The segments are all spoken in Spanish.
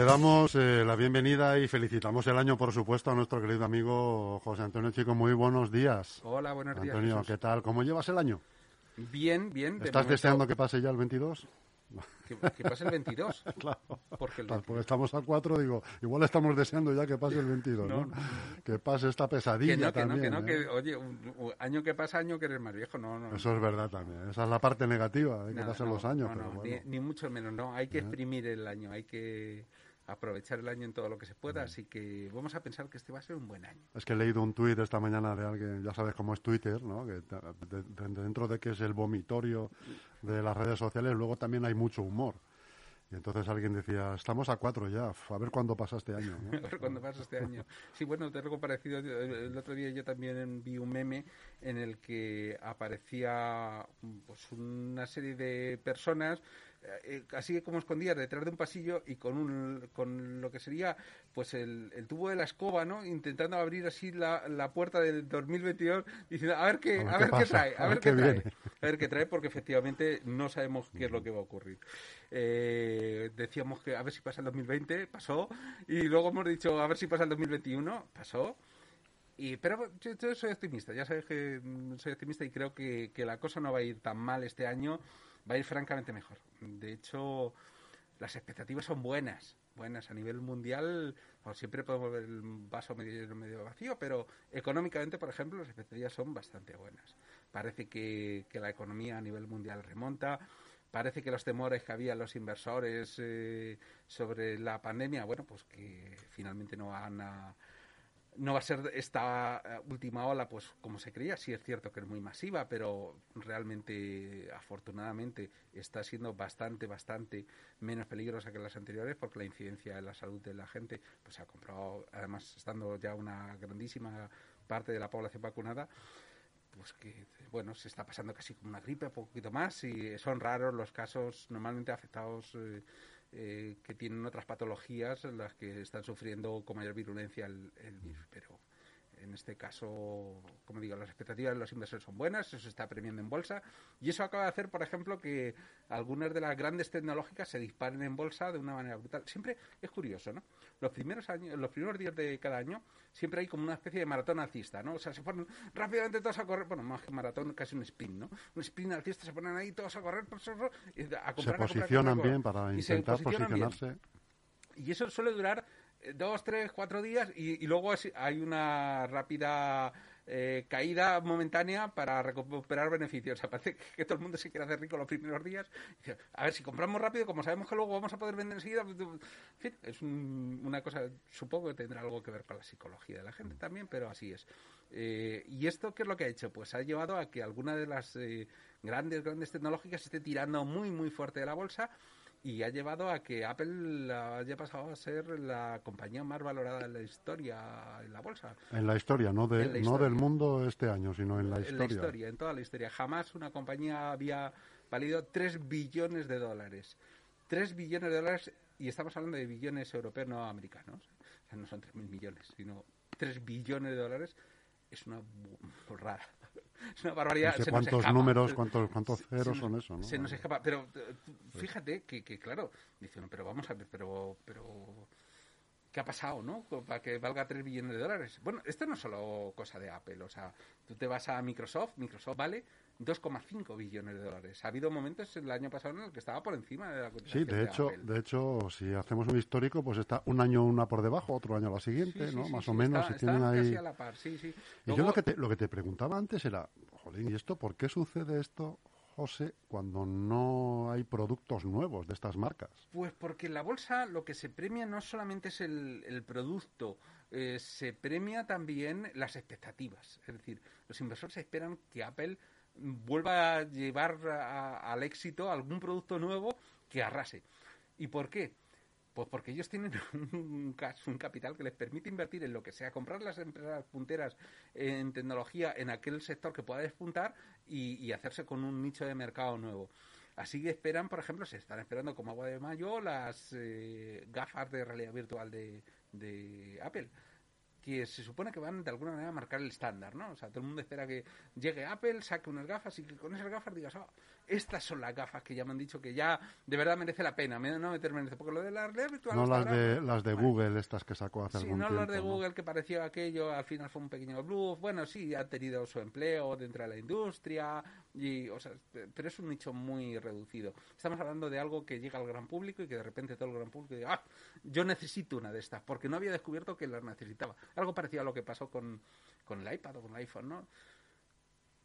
damos eh, la bienvenida y felicitamos el año, por supuesto, a nuestro querido amigo José Antonio Chico. Muy buenos días. Hola, buenos días. Antonio, ¿qué tal? ¿Cómo llevas el año? Bien, bien. De ¿Estás deseando que pase ya el 22? Que, pase el 22. claro. Porque, estamos a 4, digo, igual estamos deseando ya que pase el 22, ¿no? Que pase esta pesadilla que no, también. Que no, que ¿eh? no, que, oye, un, año que pasa, año que eres más viejo, no, no. Eso es verdad también. Esa es la parte negativa de que pasen los años. Pero bueno. ni, mucho menos, no. Hay que exprimir el año, hay que aprovechar el año en todo lo que se pueda, así que vamos a pensar que este va a ser un buen año. Es que he leído un tuit esta mañana de alguien, ya sabes cómo es Twitter, ¿no? que dentro de que es el vomitorio de las redes sociales, luego también hay mucho humor. Y entonces alguien decía, estamos a cuatro ya, a ver cuándo pasa este año. a ver cuándo pasa este año. Sí, bueno, te algo parecido. El otro día yo también vi un meme en el que aparecía pues, una serie de personas eh, así como escondidas detrás de un pasillo y con un, con lo que sería pues el, el tubo de la escoba, ¿no? Intentando abrir así la, la puerta del 2022 diciendo a ver qué, a ver, qué, trae, a, ver qué, trae, a ver qué trae porque efectivamente no sabemos qué es lo que va a ocurrir. Eh, decíamos que a ver si pasa el 2020, pasó y luego hemos dicho a ver si pasa el 2021, pasó. Y, pero yo, soy optimista, ya sabes que soy optimista y creo que, que la cosa no va a ir tan mal este año va a ir francamente mejor. De hecho, las expectativas son buenas, buenas a nivel mundial. siempre podemos ver el vaso medio, medio vacío, pero económicamente, por ejemplo, las expectativas son bastante buenas. Parece que, la economía a nivel mundial remonta. Parece que los temores que había los inversores eh, sobre la pandemia, bueno, pues que finalmente no van a, no va a ser esta eh, última ola, pues como se creía, sí es cierto que es muy masiva, pero realmente, afortunadamente, está siendo bastante, bastante menos peligrosa que las anteriores porque la incidencia en la salud de la gente pues se ha comprobado, además estando ya una grandísima parte de la población vacunada, pues que, bueno, se está pasando casi como una gripe, un poquito más, y son raros los casos normalmente afectados eh, eh, que tienen otras patologías las que están sufriendo con mayor virulencia el, el virus. Pero en este caso, como digo, las expectativas de los inversores son buenas, eso se está premiando en bolsa y eso acaba de hacer, por ejemplo, que algunas de las grandes tecnológicas se disparen en bolsa de una manera brutal. Siempre es curioso, ¿no? Los primeros años, los primeros días de cada año siempre hay como una especie de maratón alcista, ¿no? O sea, se ponen rápidamente todos a correr, bueno, más que maratón, casi un sprint, ¿no? Un sprint alcista, se ponen ahí todos a correr, a comprar, se posicionan bien para intentar posicionarse. Y eso suele durar dos, tres, cuatro días y, luego hay una rápida eh, caída momentánea para recuperar beneficios. O parece que, todo el mundo se quiere hacer rico los primeros días. A ver, si compramos rápido, como sabemos que luego vamos a poder vender enseguida, pues, en es una cosa, supongo que tendrá algo que ver con la psicología de la gente también, pero así es. Eh, ¿Y esto qué es lo que ha hecho? Pues ha llevado a que alguna de las eh, grandes, grandes tecnológicas esté tirando muy, muy fuerte de la bolsa y ha llevado a que Apple haya pasado a ser la compañía más valorada en la historia en la bolsa. En la historia, no, de, no del mundo este año, sino en la historia. En la historia, en toda la historia. Jamás una compañía había valido 3 billones de dólares. 3 billones de dólares, y estamos hablando de billones europeos, no americanos. O sea, no son 3.000 millones, sino 3 billones de dólares. Es una burrada. Es una barbaridad. No sé cuántos números, cuántos, cuántos ceros son eso, ¿no? Se nos escapa. Pero eh, fíjate que, que, claro, dicen, pero vamos a ver, pero, pero ¿qué ha pasado, no? Para que valga 3 billones de dólares. Bueno, esto no es solo cosa de Apple, o sea, tú te vas a Microsoft, Microsoft vale 2,5 billones de dólares. Ha habido momentos el año pasado en el que estaba por encima de la Sí, de hecho, de, hecho, si hacemos un histórico, pues está un año una por debajo, otro año la siguiente, ¿no? Más o menos, si tienen ahí. A la par, sí, sí. Y yo lo que te, lo que te preguntaba antes era, jolín, ¿y esto por qué sucede esto? José, cuando no hay productos nuevos de estas marcas? Pues porque en la bolsa lo que se premia no solamente es el, producto, eh, se premia también las expectativas. Es decir, los inversores esperan que Apple vuelva a llevar al éxito algún producto nuevo que arrase. ¿Y por qué? Pues porque ellos tienen un, un, capital que les permite invertir en lo que sea, comprar las empresas punteras en tecnología en aquel sector que pueda despuntar y, hacerse con un nicho de mercado nuevo. Así que esperan, por ejemplo, se están esperando como agua de mayo las eh, gafas de realidad virtual de, de Apple que se supone que van de alguna manera a marcar el estándar, ¿no? O sea, todo el mundo espera que llegue Apple, saque unas gafas y que con esas gafas digas, oh, estas son las gafas que ya me han dicho que ya de verdad merece la pena, no meterme en eso, porque lo de la realidad virtual... No las de, las de Google, estas que sacó hace sí, algún no tiempo. las de Google que pareció aquello, al final fue un pequeño bluff, bueno, sí, ha tenido su empleo dentro de la industria, y, o sea, pero es un nicho muy reducido. Estamos hablando de algo que llega al gran público y que de repente todo el gran público diga, ah, yo necesito una de estas, porque no había descubierto que las necesitaba. Algo parecido a lo que pasó con, con el iPad o con el iPhone, ¿no?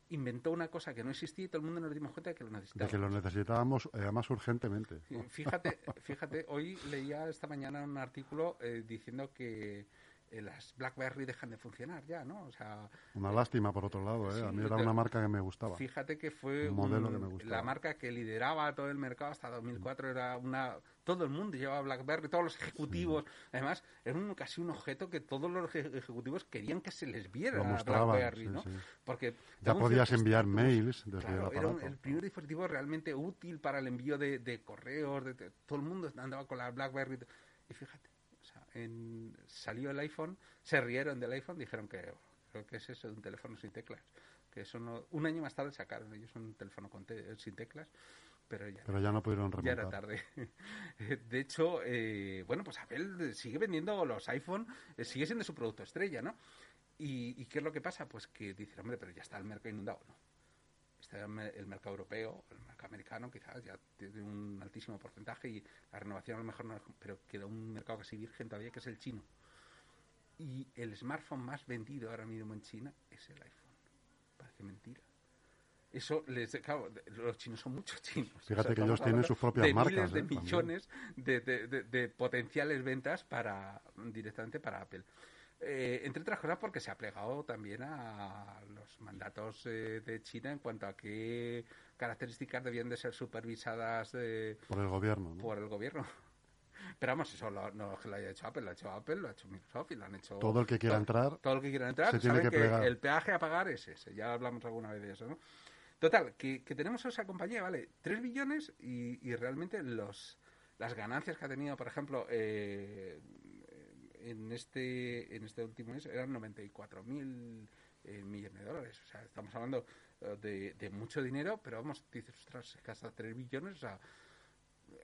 Inventó una cosa que no existía y todo el mundo nos dimos cuenta de que lo De necesitábamos. que lo necesitábamos, eh, además, urgentemente. Fíjate, fíjate, hoy leía esta mañana un artículo eh, diciendo que las BlackBerry dejan de funcionar ya, ¿no? O sea, Una lástima, por otro lado, ¿eh? A mí era una marca que me gustaba. Fíjate que fue Un modelo un- que me gustaba. la marca que lideraba todo el mercado hasta 2004 era una todo el mundo llevaba BlackBerry, todos los ejecutivos, además era un, casi un objeto que todos los eje- ejecutivos querían que se les viera Lo a mostraban, BlackBerry, sí, ¿no? Porque Ya podías enviar mails desde Claro, el era aparato. el primer dispositivo realmente útil para el envío de, de correos, de, de- todo el mundo andaba con la BlackBerry y fíjate, en- salió el iPhone, se rieron del iPhone, dijeron que que es eso de un teléfono sin teclas, que eso no, un año más tarde sacaron ellos un teléfono con te- sin teclas, pero ya Pero ya no pudieron ya era remontar. tarde. De hecho, eh, bueno, pues Apple sigue vendiendo los iPhone, eh, sigue siendo su producto estrella, ¿no? ¿Y, y qué es lo que pasa? Pues que dicen, hombre, pero ya está el mercado inundado, ¿no? Está el me- el mercado europeo, el mercado americano quizás ya tiene un altísimo porcentaje y la renovación a lo mejor no, pero queda un mercado casi virgen todavía que es el chino. Y el smartphone más vendido ahora mismo en China es el iPhone. Parece mentira. Eso les claro, los chinos son muchos chinos. Fíjate que ellos tienen sus propias de marcas, miles de ¿eh? Millones de, de- de- de potenciales ventas para directamente para Apple. Eh, entre otras cosas porque se ha plegado también a los mandatos eh, de China en cuanto a qué características debían de ser supervisadas Por el gobierno, ¿no? por el gobierno. Pero vamos, eso lo- no es que lo haya hecho Apple, lo ha hecho Apple, lo ha hecho Microsoft y lo han hecho... Todo el que quiera todo- entrar Todo el que quiera entrar, se tiene saben que el peaje a pagar es ese. Ya hablamos alguna vez de eso, ¿no? Total, que, que tenemos esa compañía, ¿vale? 3 billones y, y realmente los las ganancias que ha tenido, por ejemplo, eh, en este en este último mes eran 94 mil eh, millones de dólares. O sea, estamos hablando eh, de, de mucho dinero, pero vamos, dices, ostras, es que hasta 3 billones, o sea,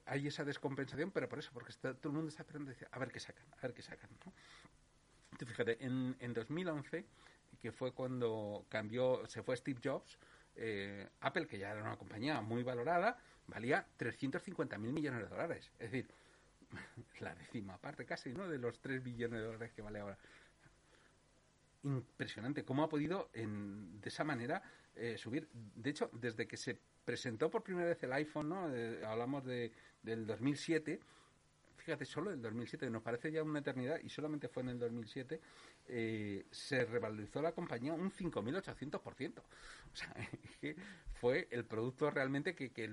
hay esa descompensación, pero por eso, porque está- todo el mundo está esperando decir, a ver qué sacan, a ver qué sacan, ¿no? Tú fíjate, en, en 2011, que fue cuando cambió, se fue Steve Jobs, eh, Apple, que ya era una compañía muy valorada, valía 350 mil millones de dólares. Es decir, la décima parte casi, ¿no? De los 3 billones de dólares que vale ahora. Impresionante cómo ha podido en, de esa manera eh, subir. De hecho, desde que se presentó por primera vez el iPhone, ¿no? Eh, hablamos de, del 2007. Fíjate, solo el 2007, nos parece ya una eternidad, y solamente fue en el 2007, eh, se revalorizó la compañía un 5.800%. O sea, que fue el producto realmente que, que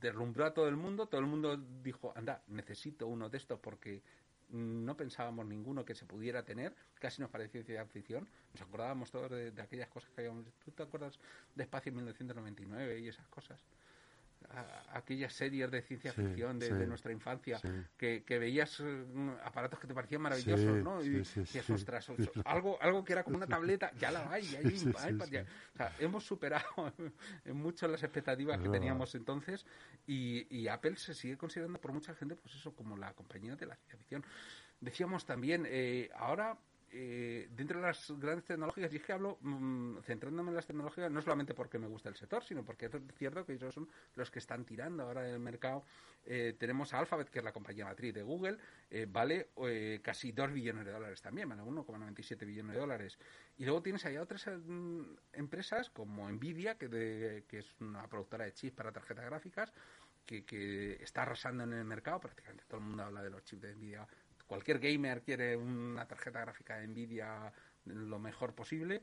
deslumbró a todo el mundo. Todo el mundo dijo, anda, necesito uno de estos porque no pensábamos ninguno que se pudiera tener, casi nos parecía ciencia ficción, nos acordábamos todos de, aquellas cosas que habíamos ¿Tú te acuerdas de Espacio en 1999 y esas cosas? A- aquellas series de ciencia Sí, ficción de, sí, de nuestra infancia sí. que, que veías eh, aparatos que te parecían maravillosos, ¿no? Y decías, ostras, algo, algo que era como una tableta, ya la hay, ya hay Sí, un sí, iPad, sí. ya- o sea, hemos superado en mucho las expectativas que teníamos entonces y, y Apple se sigue considerando por mucha gente, pues eso, como la compañía de la ciencia ficción. Decíamos también, eh, ahora, eh, dentro de las grandes tecnológicas, y es que hablo mm, centrándome en las tecnológicas, no solamente porque me gusta el sector, sino porque es cierto que ellos son los que están tirando ahora en el mercado. Eh, tenemos a Alphabet, que es la compañía matriz de Google, eh, vale eh, casi 2 billones de dólares también, vale 1,97 billones de dólares. Y luego tienes ahí otras empresas como Nvidia, que, de- que es una productora de chips para tarjetas gráficas, que, que está arrasando en el mercado. Prácticamente todo el mundo habla de los chips de Nvidia. Cualquier gamer quiere una tarjeta gráfica de Nvidia lo mejor posible.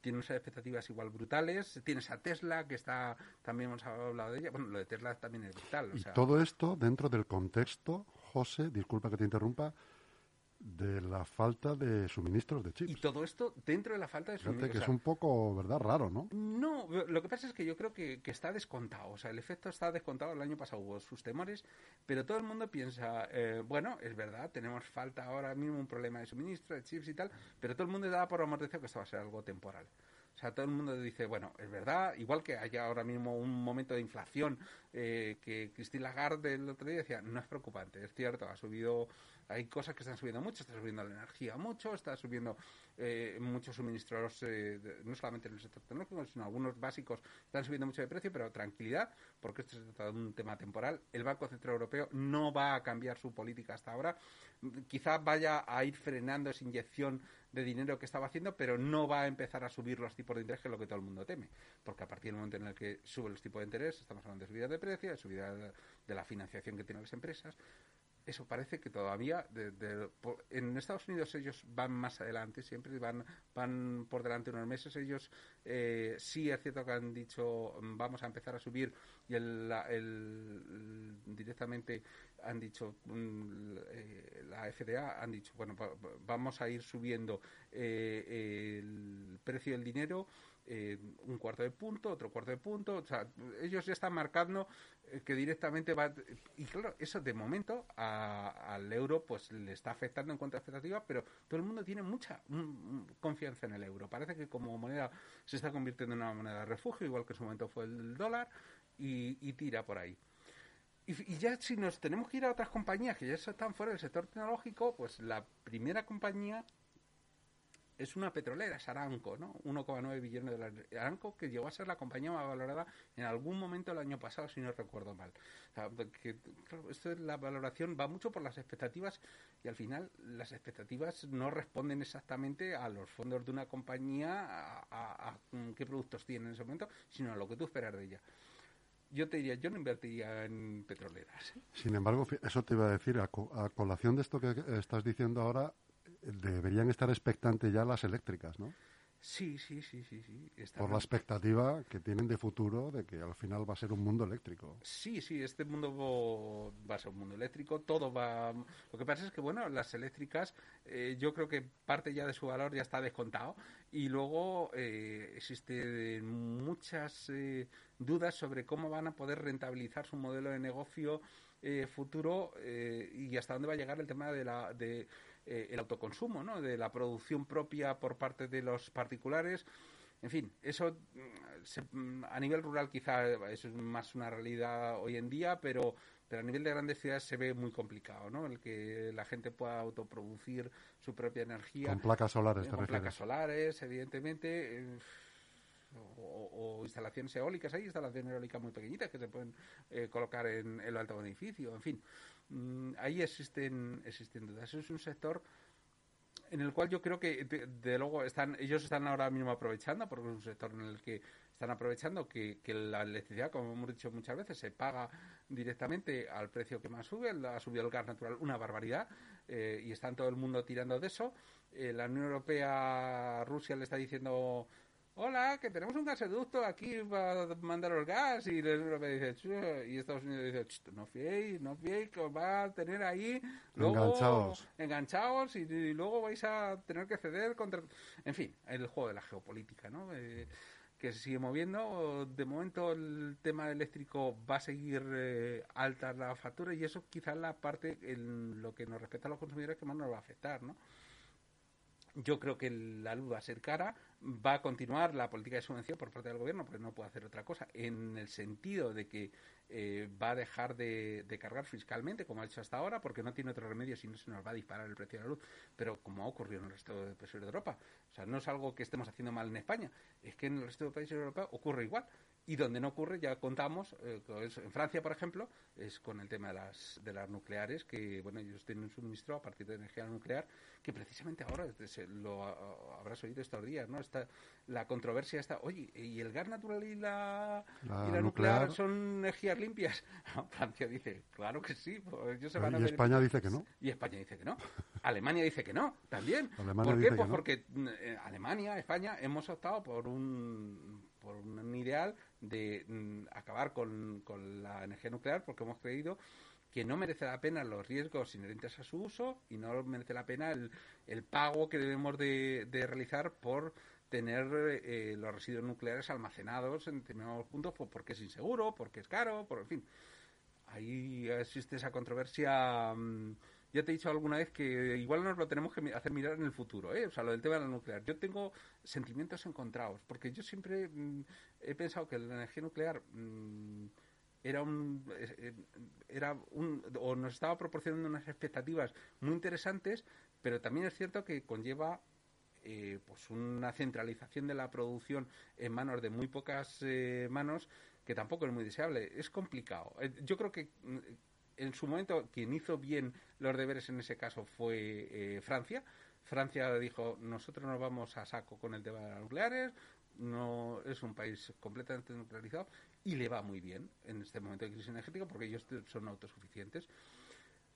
Tiene unas expectativas igual brutales. Tienes a Tesla, que está, también hemos hablado de ella. Bueno, lo de Tesla también es brutal. o Y sea, todo esto dentro del contexto, José, disculpa que te interrumpa, de la falta de suministros de chips. Y todo esto dentro de la falta de suministros. que O es un poco, ¿verdad? Raro, ¿no? No, lo que pasa es que yo creo que, que está descontado. O sea, el efecto está descontado. El año pasado hubo sus temores, pero todo el mundo piensa, eh, bueno, es verdad, tenemos falta ahora mismo un problema de suministro, de chips y tal, pero todo el mundo da por amortecido que esto va a ser algo temporal. O sea, todo el mundo dice, bueno, es verdad, igual que haya ahora mismo un momento de inflación eh, que Christine Lagarde el otro día decía, no es preocupante, es cierto, ha subido, hay cosas que están subiendo mucho, está subiendo la energía mucho, está subiendo eh, muchos suministros, eh, no solamente en el sector tecnológico, sino algunos básicos están subiendo mucho de precio, pero tranquilidad, porque esto se trata de un tema temporal. El Banco Central Europeo no va a cambiar su política hasta ahora. Quizás vaya a ir frenando esa inyección de dinero que estaba haciendo, pero no va a empezar a subir los tipos de interés, que es lo que todo el mundo teme. Porque a partir del momento en el que suben los tipos de interés, estamos hablando de subida de precios, de subida de la financiación que tienen las empresas. Eso parece que todavía en Estados Unidos ellos van más adelante, siempre van, van por delante unos meses. Ellos eh, sí es cierto que han dicho mm, vamos a empezar a subir y el, la- el- directamente han dicho mm, eh, la FDA han dicho bueno va- va- vamos a ir subiendo eh, el precio del dinero eh, un cuarto de punto, otro cuarto de punto, ellos ya están marcando eh, que directamente va y claro, eso de momento a- al euro pues le está afectando en cuanto a expectativas, pero todo el mundo tiene mucha mm, mm, confianza en el euro. Parece que como moneda se está convirtiendo en una moneda de refugio, igual que en su momento fue el dólar, y, y tira por ahí. Y, y ya si nos tenemos que ir a otras compañías que ya están fuera del sector tecnológico, pues la primera compañía es una petrolera, es Aramco, ¿no? 1,9 billones de dólares. Aramco, que llegó a ser la compañía más valorada en algún momento el año pasado, si no recuerdo mal. O sea, que, esto es la valoración va mucho por las expectativas y al final las expectativas no responden exactamente a los fondos de una compañía, a, a qué productos tiene en ese momento, sino a lo que tú esperas de ella. Yo te diría, yo no invertiría en petroleras. Sin embargo, eso te iba a decir, a, co- a colación de esto que estás diciendo ahora, deberían estar expectantes ya las eléctricas, ¿no? Sí, sí, sí, sí, sí. Está Por la expectativa que tienen de futuro de que al final va a ser un mundo eléctrico. Sí, sí, este mundo va a ser un mundo eléctrico, todo va... Lo que pasa es que, bueno, las eléctricas, eh, yo creo que parte ya de su valor ya está descontado y luego eh, existen muchas eh, dudas sobre cómo van a poder rentabilizar su modelo de negocio eh, futuro eh, y hasta dónde va a llegar el tema de la... De, eh, el autoconsumo, ¿no? De la producción propia por parte de los particulares. En fin, eso mm, se- mm, a nivel rural quizá es más una realidad hoy en día, pero, pero a nivel de grandes ciudades se ve muy complicado, ¿no? El que la gente pueda autoproducir su propia energía. Con placas solares, Eh, te con refieres. placas solares, evidentemente. eh, o, instalaciones eólicas, hay instalaciones eólicas muy pequeñitas que se pueden eh, colocar en el alto edificio, en fin. Mm, ahí existen, existen dudas. Es un sector en el cual yo creo que de, de luego están ellos están ahora mismo aprovechando porque es un sector en el que están aprovechando que, que la electricidad como hemos dicho muchas veces se paga directamente al precio que más sube ha subido el gas natural una barbaridad eh, y están todo el mundo tirando de eso Eh, la Unión Europea Rusia le está diciendo Hola, que tenemos un gasoducto aquí para mandaros gas. Y Europea dice, y Estados Unidos dice, "Ch, no fiéis, no fiéis, que os va a tener ahí luego Enganchados. enganchados y, y luego vais a tener que ceder contra... En fin, el juego de la geopolítica, ¿no? Eh, que se sigue moviendo. De momento el tema eléctrico va a seguir eh, alta la factura y eso quizás la parte en lo que nos respecta a los consumidores que más nos va a afectar, ¿no? Yo creo que la luz va a ser cara, va a continuar la política de subvención por parte del gobierno, porque no puede hacer otra cosa, en el sentido de que eh, va a dejar de, cargar fiscalmente, como ha hecho hasta ahora, porque no tiene otro remedio si no se nos va a disparar el precio de la luz, pero como ha ocurrido en el resto de países de Europa. O sea, no es algo que estemos haciendo mal en España, es que en el resto de países de Europa ocurre igual. Y donde no ocurre, ya contamos, eh, en Francia, por ejemplo, es con el tema de las, de las nucleares, que bueno, ellos tienen un suministro a partir de energía nuclear, que precisamente ahora este, se- lo habrás oído estos días, ¿no? Está, la controversia está, oye, ¿y el gas natural y la, La y la nuclear, nuclear. son energías limpias? Francia dice, claro que sí, pues ellos se van a Y ver- España dice que no. y España dice que no. Alemania dice que no, también. Alemania ¿Por qué? Pues no. porque mm, eh, Alemania, España, hemos optado por un, por un ideal de mm, acabar con, con la energía nuclear porque hemos creído que no merece la pena los riesgos inherentes a su uso y no merece la pena el, el pago que debemos de, realizar por tener eh, los residuos nucleares almacenados en determinados puntos pues porque es inseguro, porque es caro, por en fin. Ahí existe esa controversia. Mm, ya te he dicho alguna vez que igual nos lo tenemos que hacer mirar en el futuro, ¿eh? o sea, lo del tema de la nuclear. Yo tengo sentimientos encontrados, porque yo siempre mm, he pensado que la energía nuclear mm, era un, eh, era un, o nos estaba proporcionando unas expectativas muy interesantes, pero también es cierto que conlleva eh, pues una centralización de la producción en manos de muy pocas eh, manos que tampoco es muy deseable. Es complicado. Yo creo que mm, en su momento quien hizo bien los deberes en ese caso fue eh, Francia. Francia dijo, nosotros nos vamos a saco con el tema de las nucleares, no es un país completamente nuclearizado y le va muy bien en este momento de crisis energética porque ellos son autosuficientes.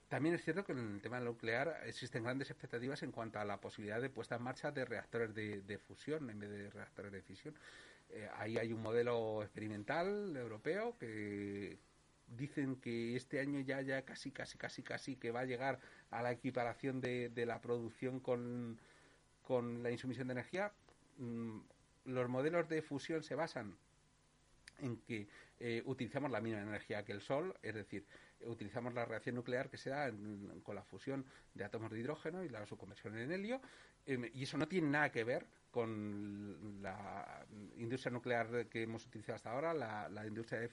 También es cierto que en el tema nuclear existen grandes expectativas en cuanto a la posibilidad de puesta en marcha de reactores de, fusión en vez de reactores de fisión. Eh, ahí hay un modelo experimental europeo que, dicen que este año ya, ya casi, casi, casi, casi que va a llegar a la equiparación de, de la producción con, con la insumisión de energía. Mm, los modelos de fusión se basan en que eh, utilizamos la misma energía que el Sol, es decir, utilizamos la reacción nuclear que se da con la fusión de átomos de hidrógeno y la su conversión en helio, em, y eso no tiene nada que ver con la industria nuclear que hemos utilizado hasta ahora, la, industria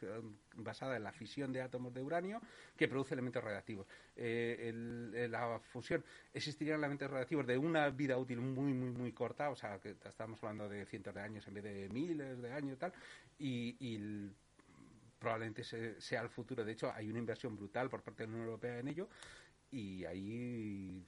basada en la fisión de átomos de uranio que produce elementos radiactivos. Eh, la fusión existirían elementos radiactivos de una vida útil muy, muy, muy corta, o sea, que estamos hablando de cientos de años en vez de miles de años y tal, y, probablemente sea el futuro. De hecho, hay una inversión brutal por parte de la Unión Europea en ello y ahí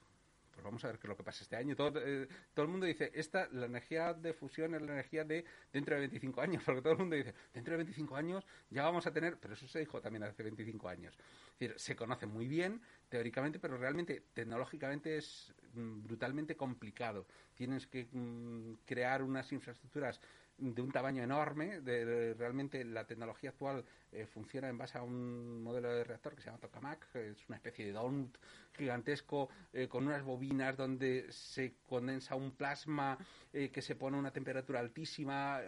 pues vamos a ver qué es lo que pasa este año. Todo, eh, todo el mundo dice, esta, la energía de fusión es la energía de dentro de 25 años, porque todo el mundo dice, dentro de 25 años ya vamos a tener, pero eso se dijo también hace 25 años. Es decir, se conoce muy bien teóricamente, pero realmente tecnológicamente es mm, brutalmente complicado. Tienes que mm, crear unas infraestructuras de un tamaño enorme. De, realmente la tecnología actual eh, funciona en base a un modelo de reactor que se llama tokamak, es una especie de donut gigantesco eh, con unas bobinas donde se condensa un plasma eh, que se pone a una temperatura altísima.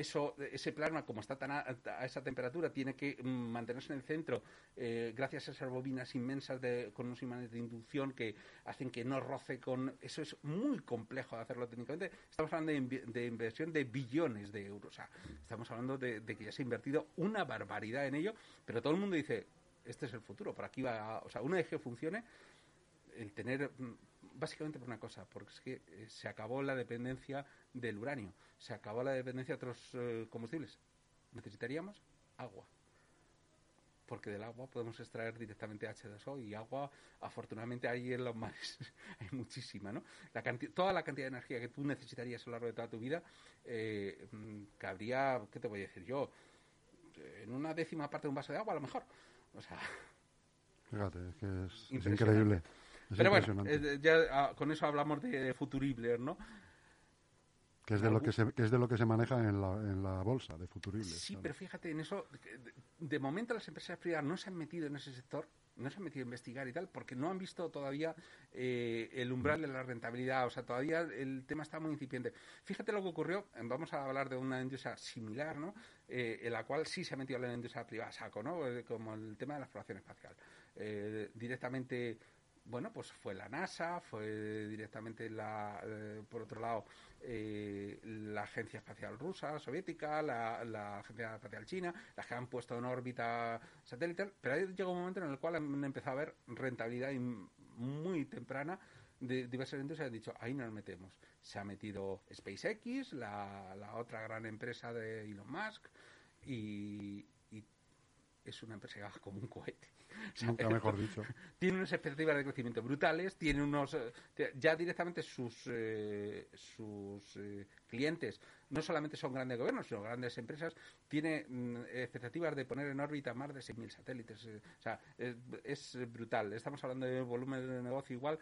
Eso, ese plasma, como está tan a, esa temperatura, tiene que mm, mantenerse en el centro eh, gracias a esas bobinas inmensas con unos imanes de inducción que hacen que no roce con... Eso es muy complejo de hacerlo técnicamente. Estamos hablando de, inversión de billones de euros. Estamos hablando de, que ya se ha invertido una barbaridad en ello, pero todo el mundo dice, este es el futuro, por aquí va... o sea, una vez que funcione, el tener mm, básicamente por una cosa, porque es que eh, se acabó la dependencia del uranio, se acabó la dependencia de otros eh, combustibles. Necesitaríamos agua. Porque del agua podemos extraer directamente H2O y agua, afortunadamente, hay en los mares. hay muchísima, ¿no? La toda la cantidad de energía que tú necesitarías a lo largo de toda tu vida, eh, mm, cabría, ¿qué te voy a decir yo? En una décima parte de un vaso de agua, a lo mejor. O sea. Fíjate, es que es increíble. Pero bueno, eh, ya ah, con eso hablamos de futuribles, ¿no? Que es, de lo que, se, es de lo que se maneja en la, en la bolsa, de futuribles. Sí, pero fíjate, en eso, de, momento las empresas privadas no se han metido en ese sector, no se han metido a investigar y tal, porque no han visto todavía eh, el umbral de la rentabilidad, o sea, todavía el tema está muy incipiente. Fíjate lo que ocurrió, vamos a hablar de una industria similar, ¿no? Eh, en la cual sí se ha metido la industria privada saco, ¿no? Como el tema de la exploración espacial. directamente bueno, pues fue la NASA, fue directamente la, eh, por otro lado, eh, la Agencia Espacial Rusa, Soviética, la, Agencia Espacial China, las que han puesto en órbita satelital, pero ahí llegó un momento en el cual han empezado a ver rentabilidad muy temprana de diversas industrias han dicho, ahí nos metemos. Se ha metido SpaceX, la, la otra gran empresa de Elon Musk, y, y es una empresa que va como un cohete. Nunca mejor dicho. Tiene unas expectativas de crecimiento brutales, tiene unos. Eh, ya directamente sus, eh, sus eh, clientes no solamente son grandes gobiernos, sino grandes empresas, tiene mm, expectativas de poner en órbita más de 6.000 satélites. o sea, es, brutal. Estamos hablando de volumen de negocio igual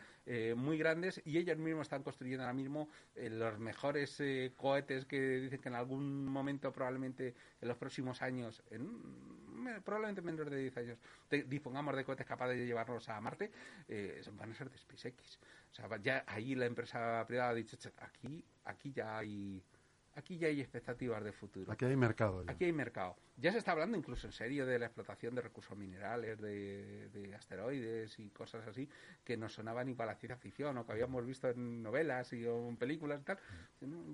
muy grandes y ellos mismos están construyendo ahora mismo los mejores cohetes que dicen que en algún momento, probablemente en los próximos años, en probablemente menores de 10 años, dispongamos de cohetes capaces de llevarnos a Marte, eh, van a ser de SpaceX. O sea, ya ahí la empresa privada ha dicho, aquí, aquí ya hay aquí ya hay expectativas de futuro. Aquí hay mercado. Aquí hay mercado. Ya se está hablando incluso en serio de la explotación de recursos minerales, de, asteroides y cosas así que no sonaban ni para la ciencia ficción o que habíamos visto en novelas y en películas y tal.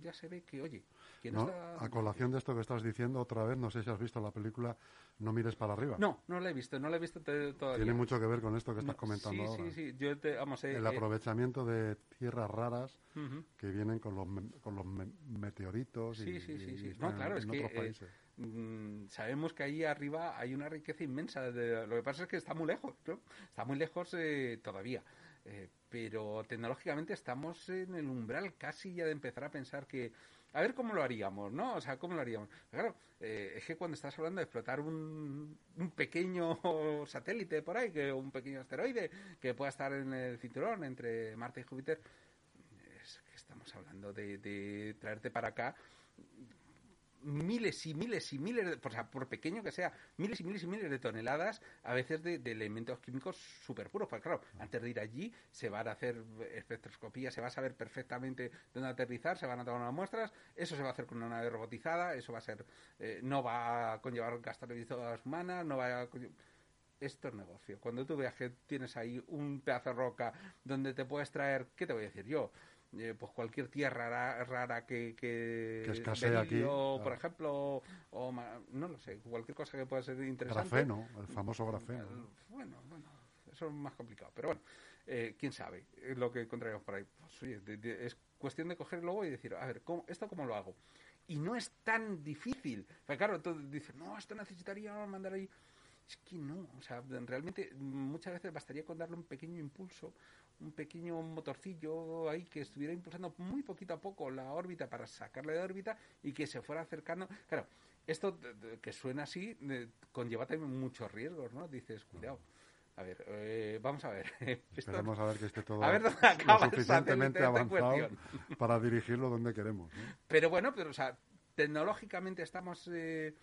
ya se ve que, oye, ¿quién está... A colación de esto que estás diciendo otra vez, no sé si has visto la película No mires para arriba. No, no la he visto, no la he visto todavía. Tiene mucho que ver con esto que estás comentando sí, ahora. Sí, sí, Yo te, vamos, El aprovechamiento de tierras raras que vienen con los, con los meteoritos sí, y, sí, sí, sí. no, claro, es que eh, mm, sabemos que ahí arriba hay una riqueza inmensa. lo que pasa es que está muy lejos, ¿no? Está muy lejos eh, todavía. Eh, pero tecnológicamente estamos en el umbral casi ya de empezar a pensar que a ver cómo lo haríamos, ¿no? O sea, ¿cómo lo haríamos? Claro, es que cuando estás hablando de explotar un, un, pequeño satélite por ahí, que un pequeño asteroide que pueda estar en el cinturón entre Marte y Júpiter, estamos hablando de, traerte para acá miles y miles y miles, o sea, por pequeño que sea, miles y miles y miles de toneladas, a veces de, elementos químicos súper puros. Porque claro, antes de ir allí se van a hacer espectroscopía, se va a saber perfectamente dónde aterrizar, se van a tomar unas muestras, eso se va a hacer con una nave robotizada, eso va a ser, eh, no va a conllevar gastos de vidas humanas, no va a esto es negocio. Cuando tú veas que tienes ahí un pedazo de roca donde te puedes traer, ¿qué te voy a decir yo? Eh, pues cualquier tierra rara, que, que, que aquí. por ejemplo, o no lo sé, cualquier cosa que pueda ser interesante. Grafeno, el famoso grafeno. bueno, bueno, eso es más complicado, pero bueno, eh, quién sabe lo que encontraremos por ahí. Pues, oye, es cuestión de coger luego y decir, a ver, ¿cómo, ¿esto cómo lo hago? Y no es tan difícil. Porque claro, tú dices, no, esto necesitaría mandar ahí. Es que no, o sea, realmente muchas veces bastaría con darle un pequeño impulso un pequeño motorcillo ahí que estuviera impulsando muy poquito a poco la órbita para sacarle de órbita y que se fuera acercando. Claro, esto que suena así conlleva también muchos riesgos, ¿no? Dices, cuidado. A ver, eh, vamos a ver. Esperemos a ver que esté todo lo suficientemente avanzado para dirigirlo donde queremos. Pero bueno, pero o sea, tecnológicamente estamos eh,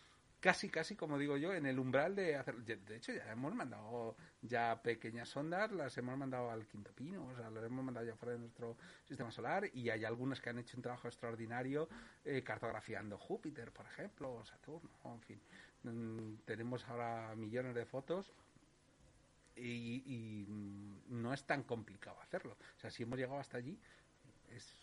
casi, casi, como digo yo, en el umbral de hacer. De hecho, ya hemos mandado ya pequeñas sondas, las hemos mandado al Quinto Pino, o sea, las hemos mandado ya fuera de nuestro sistema solar y hay algunas que han hecho un trabajo extraordinario eh, cartografiando Júpiter, por ejemplo, o Saturno, en fin. Mm, tenemos ahora millones de fotos y, y, no es tan complicado hacerlo. O sea, si hemos llegado hasta allí, es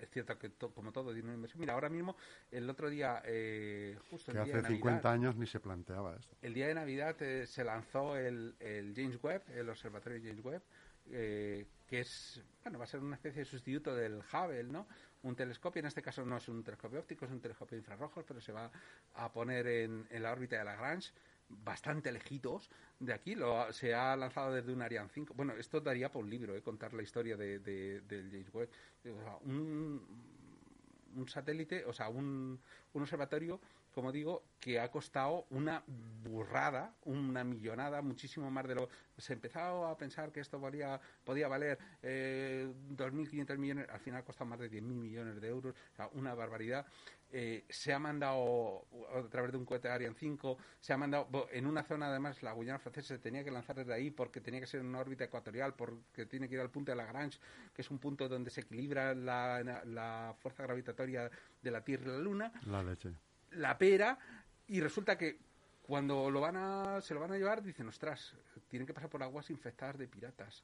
es cierto que como todo tiene una inversión. Mira, ahora mismo, el otro día, eh, justo el día hace 50 años ni se planteaba esto. El día de Navidad eh, se lanzó el, James Webb, el observatorio James Webb, eh, que es, bueno, va a ser una especie de sustituto del Hubble, ¿no? Un telescopio, en este caso no es un telescopio óptico, es un telescopio de infrarrojos, pero se va a poner en, en la órbita de Lagrange bastante lejitos de aquí. Lo, se ha lanzado desde un Ariane 5. Bueno, esto daría por un libro, eh, contar la historia de, de, del James Webb. un, un satélite, o sea, un, un observatorio como digo, que ha costado una burrada, una millonada, muchísimo más de lo... Se empezó a pensar que esto valía, podía valer eh, 2.500 millones, al final ha costado más de 10.000 millones de euros, o sea, una barbaridad. Eh, se ha mandado a través de un cohete Ariane 5, se ha mandado en una zona además la Guyana francesa se tenía que lanzar desde ahí porque tenía que ser en una órbita ecuatorial, porque tiene que ir al punto de Lagrange, que es un punto donde se equilibra la, la fuerza gravitatoria de la Tierra y la Luna. La leche la pera y resulta que cuando lo van a, se lo van a llevar dicen, ostras, tienen que pasar por aguas infectadas de piratas.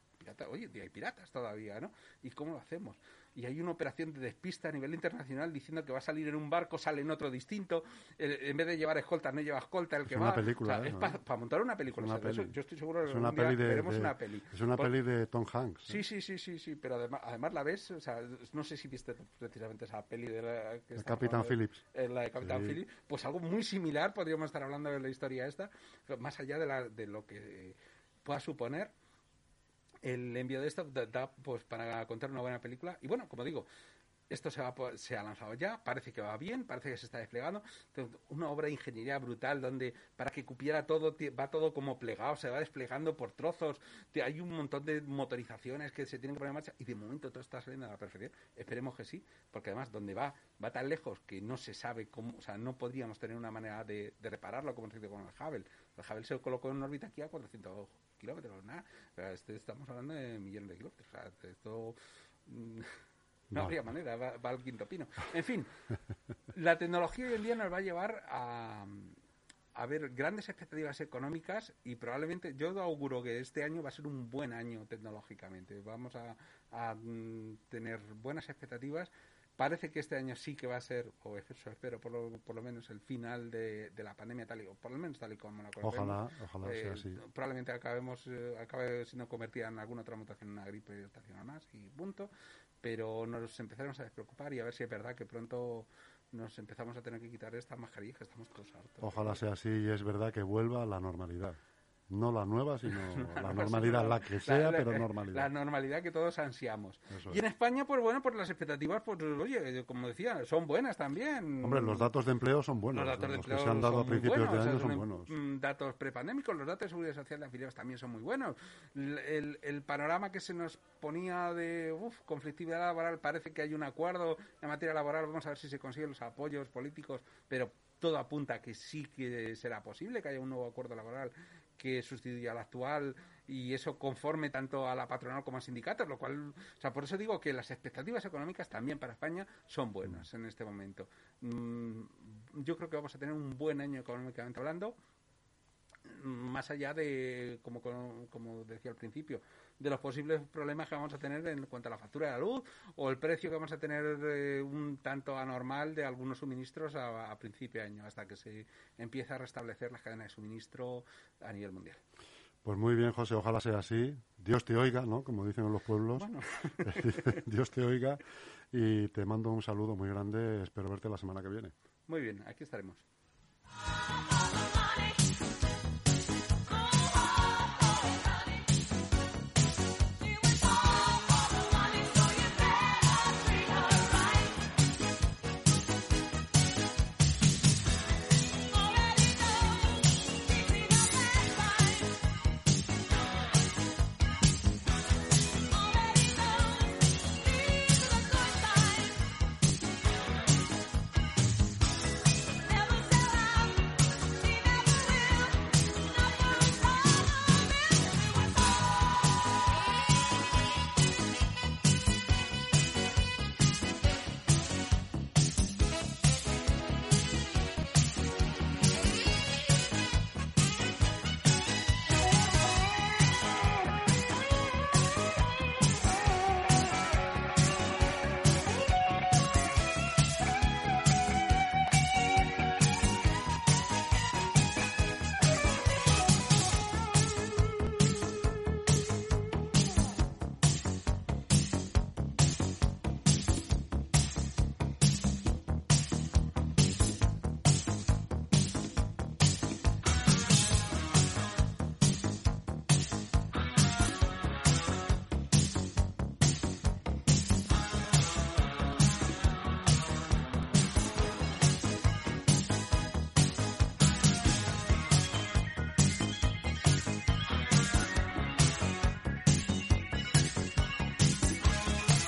Oye, hay piratas todavía, ¿no? ¿Y cómo lo hacemos? y hay una operación de despista a nivel internacional diciendo que va a salir en un barco, sale en otro distinto, en vez de llevar escolta, no lleva escolta el que es va. Una película, es para montar una película. yo estoy seguro de que una peli veremos una peli. Es una peli de Tom Hanks. Sí, sí, sí, sí, sí, pero además, además la ves, o sea, no sé si viste precisamente esa peli de la que Capitán Phillips. la de Capitán Phillips, pues algo muy similar podríamos estar hablando de la historia esta, más allá de, la, de lo que pueda suponer el envío de esto da, pues para contar una buena película. Y bueno como digo esto se, va, se ha lanzado ya, parece que va bien, parece que se está desplegando. una obra de ingeniería brutal donde para que cupiera todo, va todo como plegado, se va desplegando por trozos. Hay un montón de motorizaciones que se tienen que poner en marcha y de momento todo está saliendo a la perfección. Esperemos que sí, porque además donde va, va tan lejos que no se sabe cómo, o sea, no podríamos tener una manera de, repararlo como se hizo con el Hubble. El Hubble se colocó en órbita aquí a 400 kilómetros, nada. Este, estamos hablando de millones de kilómetros. Esto. No, habría manera, va, al quinto pino. En fin, la tecnología hoy en día nos va a llevar a, a ver grandes expectativas económicas y probablemente yo auguro que este año va a ser un buen año tecnológicamente. Vamos a, a mm, tener buenas expectativas Parece que este año sí que va a ser, o eso espero, por lo, por lo menos el final de, la pandemia tal y, o por lo menos tal y como la conocemos. Ojalá, ojalá sea eh, así. Probablemente acabemos, eh, acabe siendo convertida en alguna otra mutación en una gripe estacional más y punto. Pero nos empezaremos a despreocupar y a ver si es verdad que pronto nos empezamos a tener que quitar estas mascarillas que estamos todos hartos. Ojalá sea así y es verdad que vuelva a la normalidad. No la nueva, sino la normalidad, la que sea, pero normalidad. La normalidad que todos ansiamos. y en España, pues bueno, por las expectativas, pues oye, como decía, son buenas también. Hombre, los datos de empleo son buenos. Los datos de empleo que se han dado a principios de año son buenos. Mm, datos prepandémicos, los datos de seguridad social de afiliados también son muy buenos. El, el panorama que se nos ponía de uf, conflictividad laboral, parece que hay un acuerdo en materia laboral, vamos a ver si se consiguen los apoyos políticos, pero todo apunta a que sí que será posible que haya un nuevo acuerdo laboral que sustituya al actual y eso conforme tanto a la patronal como a sindicatos, lo cual, o sea, por eso digo que las expectativas económicas también para España son buenas en este momento. Mm, yo creo que vamos a tener un buen año económicamente hablando, más allá de, como, como decía al principio, de los posibles problemas que vamos a tener en cuanto a la factura de la luz o el precio que vamos a tener eh, un tanto anormal de algunos suministros a, principio de año, hasta que se empiece a restablecer la cadena de suministro a nivel mundial. Pues muy bien, José, ojalá sea así. Dios te oiga, ¿no? Como dicen los pueblos. Dios te oiga y te mando un saludo muy grande. Espero verte la semana que viene. Muy bien, aquí estaremos.